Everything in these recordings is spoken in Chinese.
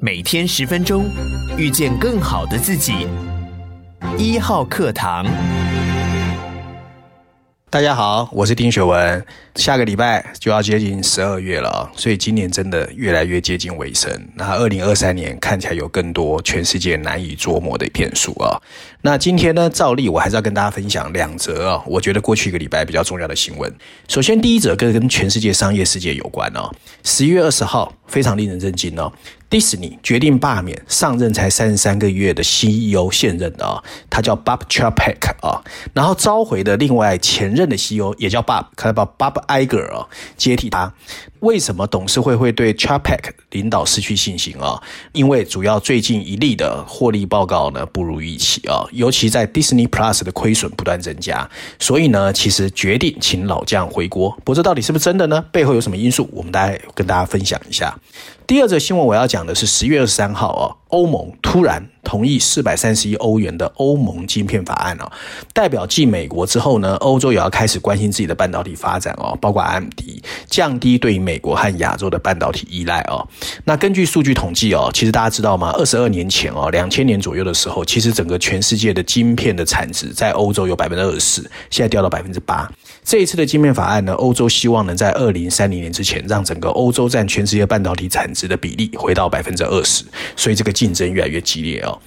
每天十分钟，遇见更好的自己。一号课堂。大家好，我是丁学文。下个礼拜就要接近十二月了，所以今年真的越来越接近尾声。那二零二三年看起来有更多全世界难以捉摸的变数啊。那今天呢，照例我还是要跟大家分享两则啊，我觉得过去一个礼拜比较重要的新闻。首先，第一则跟跟全世界商业世界有关哦。十一月二十号，非常令人震惊哦。迪士尼决定罢免上任才三十三个月的 CEO 现任的啊，他叫 Bob Chapek 啊，然后召回的另外前任的 CEO 也叫 Bob，看到 Bob Iger 啊接替他。为什么董事会会对 Chapek 领导失去信心啊？因为主要最近一例的获利报告呢不如预期啊，尤其在 Disney Plus 的亏损不断增加，所以呢其实决定请老将回国。不过这到底是不是真的呢？背后有什么因素？我们大概跟大家分享一下。第二则新闻我要讲的是十月二十三号啊，欧盟突然同意四百三十亿欧元的欧盟晶片法案哦，代表继美国之后呢，欧洲也要开始关心自己的半导体发展哦，包括 AMD，降低对于美国和亚洲的半导体依赖哦。那根据数据统计哦，其实大家知道吗？二十二年前哦，两千年左右的时候，其实整个全世界的晶片的产值在欧洲有百分之二十四，现在掉到百分之八。这一次的晶片法案呢，欧洲希望能在二零三零年之前，让整个欧洲占全世界半导体产值的比例回到百分之二十，所以这个竞争越来越激烈哦。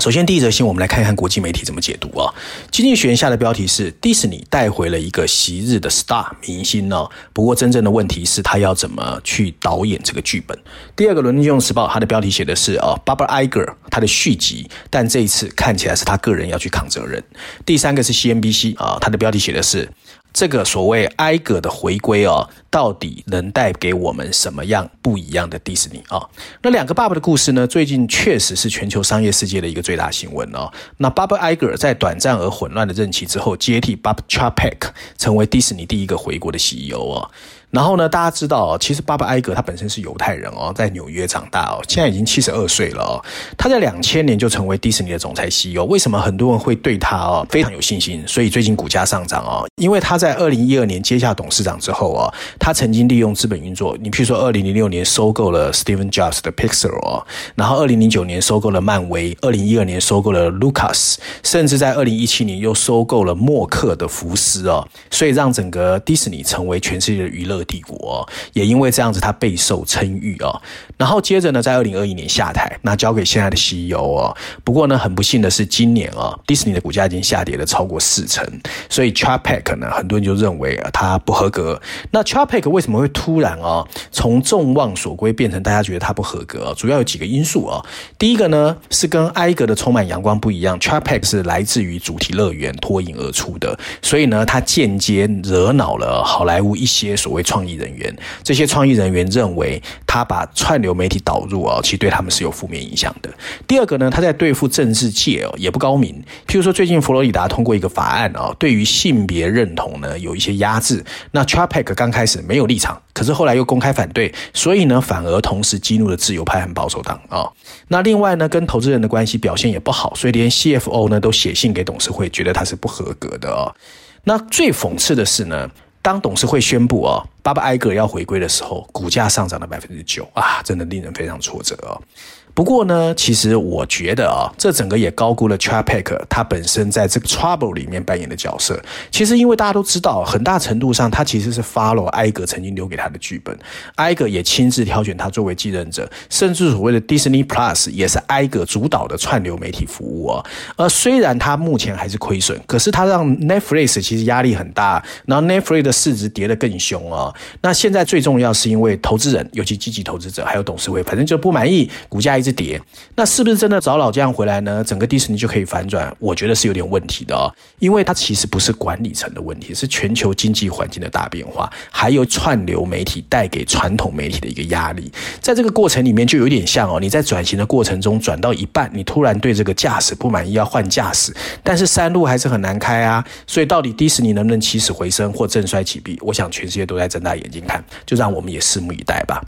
首先，第一则新闻，我们来看一看国际媒体怎么解读啊。经济学人下的标题是：迪士尼带回了一个昔日的 star 明星呢。不过，真正的问题是他要怎么去导演这个剧本。第二个，伦敦金融时报，它的标题写的是啊，Bob Iger 他的续集，但这一次看起来是他个人要去扛责任。第三个是 CNBC 啊，它的标题写的是。这个所谓埃格的回归哦，到底能带给我们什么样不一样的迪士尼啊？那两个爸爸的故事呢？最近确实是全球商业世界的一个最大新闻哦。那爸爸艾格在短暂而混乱的任期之后，接替 Bob Chapek 成为迪士尼第一个回国的 CEO 哦。然后呢，大家知道哦，其实巴巴埃格他本身是犹太人哦，在纽约长大哦，现在已经七十二岁了哦。他在两千年就成为迪士尼的总裁 CEO。为什么很多人会对他哦非常有信心？所以最近股价上涨哦，因为他在二零一二年接下董事长之后哦，他曾经利用资本运作，你譬如说二零零六年收购了 Steven Jobs 的 Pixar 哦，然后二零零九年收购了漫威，二零一二年收购了 Lucas，甚至在二零一七年又收购了默克的福斯哦，所以让整个迪士尼成为全世界的娱乐。帝国也因为这样子，他备受称誉哦。然后接着呢，在二零二一年下台，那交给现在的 CEO 哦。不过呢，很不幸的是，今年啊，迪士尼的股价已经下跌了超过四成，所以 Chapek 呢，很多人就认为啊，他不合格。那 Chapek 为什么会突然啊，从众望所归变成大家觉得他不合格？主要有几个因素啊。第一个呢，是跟埃格的充满阳光不一样，Chapek 是来自于主题乐园脱颖而出的，所以呢，他间接惹恼了好莱坞一些所谓创意人员，这些创意人员认为他把串流媒体导入啊，其实对他们是有负面影响的。第二个呢，他在对付政治界哦也不高明。譬如说，最近佛罗里达通过一个法案啊，对于性别认同呢有一些压制。那 Chapek 刚开始没有立场，可是后来又公开反对，所以呢，反而同时激怒了自由派和保守党啊。那另外呢，跟投资人的关系表现也不好，所以连 CFO 呢都写信给董事会，觉得他是不合格的哦。那最讽刺的是呢。当董事会宣布哦，巴巴埃格要回归的时候，股价上涨了百分之九啊，真的令人非常挫折哦。不过呢，其实我觉得啊，这整个也高估了 Chapek 他本身在这个 Trouble 里面扮演的角色。其实，因为大家都知道，很大程度上他其实是 follow 埃格曾经留给他的剧本，埃格也亲自挑选他作为继任者，甚至所谓的 Disney Plus 也是埃格主导的串流媒体服务啊。而虽然他目前还是亏损，可是他让 Netflix 其实压力很大，然后 Netflix 的市值跌得更凶啊。那现在最重要是因为投资人，尤其积极投资者还有董事会，反正就不满意，股价一直。跌，那是不是真的找老将回来呢？整个迪士尼就可以反转？我觉得是有点问题的哦，因为它其实不是管理层的问题，是全球经济环境的大变化，还有串流媒体带给传统媒体的一个压力。在这个过程里面，就有点像哦，你在转型的过程中转到一半，你突然对这个驾驶不满意，要换驾驶，但是山路还是很难开啊。所以到底迪士尼能不能起死回生或振衰起弊？我想全世界都在睁大眼睛看，就让我们也拭目以待吧。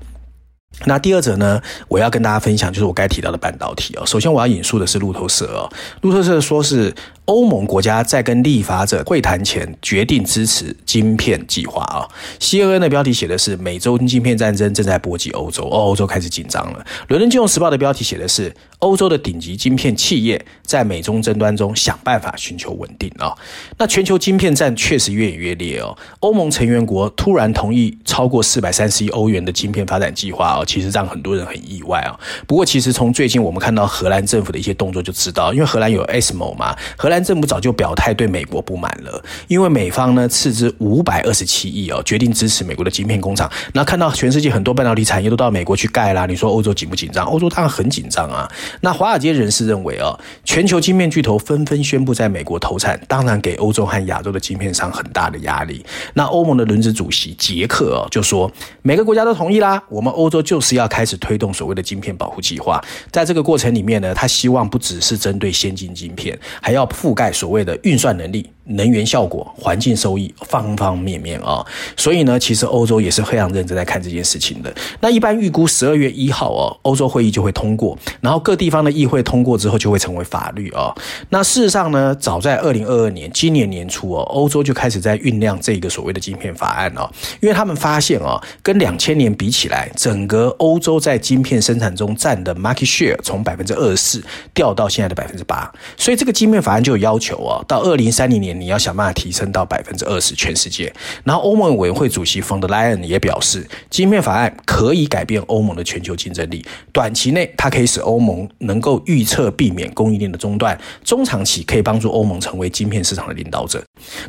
那第二则呢，我要跟大家分享，就是我该提到的半导体哦。首先我要引述的是路透社哦，路透社说是欧盟国家在跟立法者会谈前决定支持晶片计划啊。CNN 的标题写的是美洲晶片战争正在波及欧洲，哦，欧洲开始紧张了。伦敦金融时报的标题写的是欧洲的顶级晶片企业在美中争端中想办法寻求稳定啊。那全球晶片战确实越演越烈哦。欧盟成员国突然同意超过四百三十亿欧元的晶片发展计划哦，其实让很多人很意外啊。不过其实从最近我们看到荷兰政府的一些动作就知道，因为荷兰有 ASML 嘛，荷兰政府早就表态对美国不满了，因为美方呢斥资五百二十七亿哦，决定支持美国的晶片工厂。那看到全世界很多半导体产业都到美国去盖啦，你说欧洲紧不紧张？欧洲当然很紧张啊。那华尔街人士认为哦，全球晶片巨头纷纷宣布在美国投产，当然给欧洲和亚洲的晶片商很大的压力。那欧盟的轮值主席捷克哦就说，每个国家都同意啦，我们欧洲就是要开始推动所谓的晶片保护计划。在这个过程里面呢，他希望不只是针对先进晶片，还要覆盖所谓的运算能力。能源效果、环境收益，方方面面啊、所以呢，其实欧洲也是非常认真在看这件事情的。那一般预估十二月一号哦，欧洲会议就会通过，然后各地方的议会通过之后就会成为法律啊、哦。那事实上呢，早在二零二二年，今年年初哦，欧洲就开始在酝酿这个所谓的晶片法案哦，因为他们发现哦，跟两千年比起来，整个欧洲在晶片生产中占的 market share 从百分之二十四掉到现在的百分之八，所以这个晶片法案就有要求哦，到二零三零年。你要想办法提升到百分之二十，全世界。然后欧盟委员会主席冯德莱恩也表示，晶片法案可以改变欧盟的全球竞争力。短期内，它可以使欧盟能够预测避免供应链的中断；中长期，可以帮助欧盟成为晶片市场的领导者。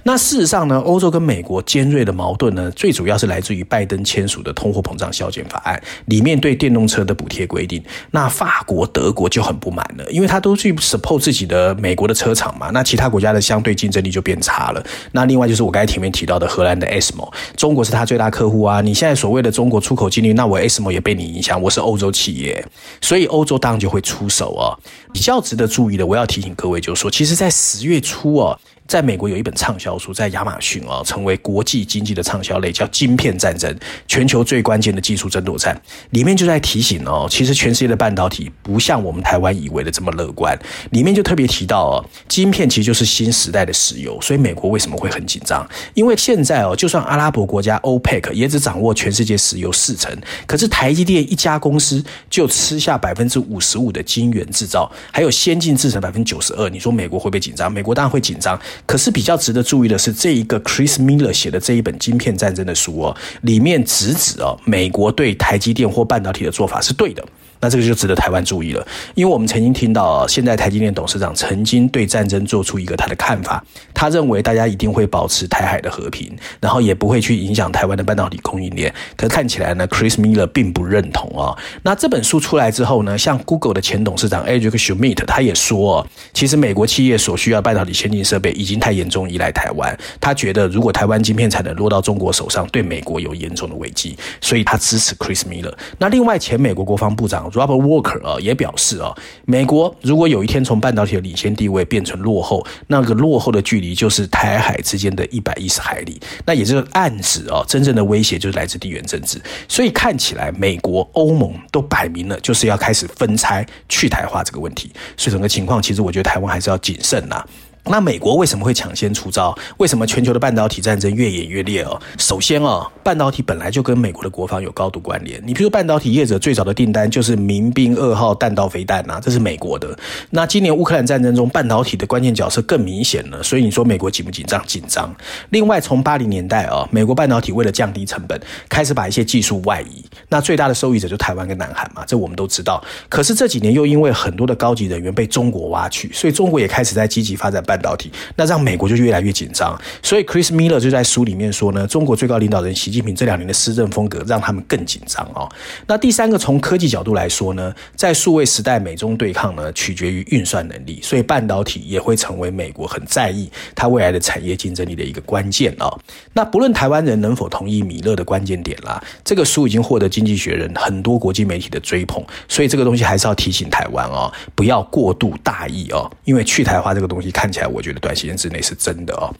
那事实上呢，欧洲跟美国尖锐的矛盾呢，最主要是来自于拜登签署的通货膨胀削减法案里面对电动车的补贴规定。那法国、德国就很不满了，因为他都去 support 自己的美国的车厂嘛，那其他国家的相对竞争力就。变差了。那另外就是我刚才前面提到的荷兰的 ASMO，中国是它最大客户啊。你现在所谓的中国出口禁令，那我 ASMO 也被你影响。我是欧洲企业，所以欧洲当然就会出手啊。比较值得注意的，我要提醒各位，就是说，其实，在十月初啊。在美国有一本畅销书，在亚马逊啊，成为国际经济的畅销类，叫《晶片战争：全球最关键的技术争夺战》。里面就在提醒哦，其实全世界的半导体不像我们台湾以为的这么乐观。里面就特别提到哦，晶片其实就是新时代的石油，所以美国为什么会很紧张？因为现在哦，就算阿拉伯国家 OPEC 也只掌握全世界石油四成，可是台积电一家公司就吃下百分之五十五的晶圆制造，还有先进制程百分之九十二。你说美国会不会紧张？美国当然会紧张。可是比较值得注意的是，这一个 Chris Miller 写的这一本《晶片战争》的书哦，里面直指哦，美国对台积电或半导体的做法是对的。那这个就值得台湾注意了，因为我们曾经听到，现在台积电董事长曾经对战争做出一个他的看法，他认为大家一定会保持台海的和平，然后也不会去影响台湾的半导体供应链。可看起来呢，Chris Miller 并不认同啊。那这本书出来之后呢，像 Google 的前董事长 Eric Schmidt 他也说，其实美国企业所需要半导体先进设备已经太严重依赖台湾，他觉得如果台湾晶片才能落到中国手上，对美国有严重的危机，所以他支持 Chris Miller。那另外前美国国防部长。Robert Walker 啊也表示啊，美国如果有一天从半导体的领先地位变成落后，那个落后的距离就是台海之间的一百一十海里，那也就是暗指啊，真正的威胁就是来自地缘政治。所以看起来，美国、欧盟都摆明了就是要开始分拆、去台化这个问题。所以整个情况，其实我觉得台湾还是要谨慎呐。那美国为什么会抢先出招？为什么全球的半导体战争越演越烈哦？首先哦，半导体本来就跟美国的国防有高度关联。你比如半导体业者最早的订单就是民兵二号弹道飞弹呐，这是美国的。那今年乌克兰战争中，半导体的关键角色更明显了。所以你说美国紧不紧张？紧张。另外，从八零年代啊，美国半导体为了降低成本，开始把一些技术外移。那最大的受益者就台湾跟南韩嘛，这我们都知道。可是这几年又因为很多的高级人员被中国挖去，所以中国也开始在积极发展。半导体，那让美国就越来越紧张，所以 Chris Miller 就在书里面说呢，中国最高领导人习近平这两年的施政风格让他们更紧张哦。那第三个，从科技角度来说呢，在数位时代，美中对抗呢取决于运算能力，所以半导体也会成为美国很在意它未来的产业竞争力的一个关键哦。那不论台湾人能否同意米勒的关键点啦，这个书已经获得经济学人很多国际媒体的追捧，所以这个东西还是要提醒台湾哦，不要过度大意哦，因为去台化这个东西看起来。我觉得短时间之内是真的哦。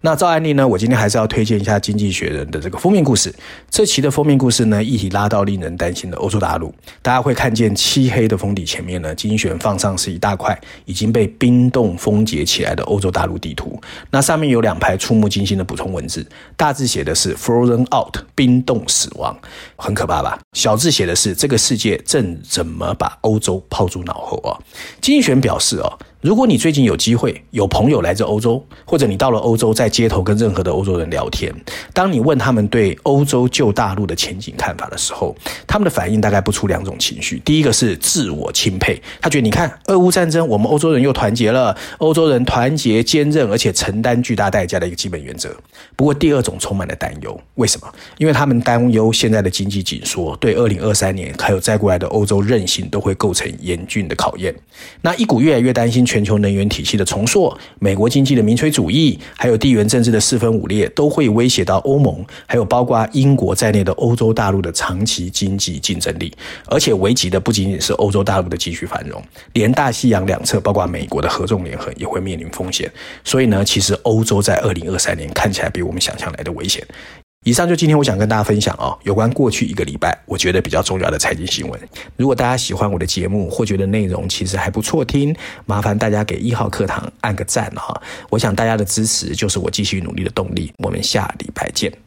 那照案例呢，我今天还是要推荐一下《经济学人》的这个封面故事。这期的封面故事呢，议题拉到令人担心的欧洲大陆。大家会看见漆黑的封底前面呢，《经济学人》放上是一大块已经被冰冻封结起来的欧洲大陆地图。那上面有两排触目惊心的补充文字，大字写的是 “Frozen out”，冰冻死亡，很可怕吧？小字写的是这个世界正怎么把欧洲抛诸脑后啊？经济学人表示哦。如果你最近有机会有朋友来自欧洲，或者你到了欧洲，在街头跟任何的欧洲人聊天，当你问他们对欧洲旧大陆的前景看法的时候，他们的反应大概不出两种情绪。第一个是自我钦佩，他觉得你看俄乌战争，我们欧洲人又团结了，欧洲人团结坚韧，而且承担巨大代价的一个基本原则。不过第二种充满了担忧，为什么？因为他们担忧现在的经济紧缩对二零二三年还有再过来的欧洲韧性都会构成严峻的考验。那一股越来越担心。全球能源体系的重塑，美国经济的民粹主义，还有地缘政治的四分五裂，都会威胁到欧盟，还有包括英国在内的欧洲大陆的长期经济竞争力。而且危及的不仅仅是欧洲大陆的继续繁荣，连大西洋两侧，包括美国的合纵联合，也会面临风险。所以呢，其实欧洲在二零二三年看起来比我们想象来的危险。以上就今天我想跟大家分享哦，有关过去一个礼拜我觉得比较重要的财经新闻。如果大家喜欢我的节目或觉得内容其实还不错听，麻烦大家给一号课堂按个赞哈。我想大家的支持就是我继续努力的动力。我们下礼拜见。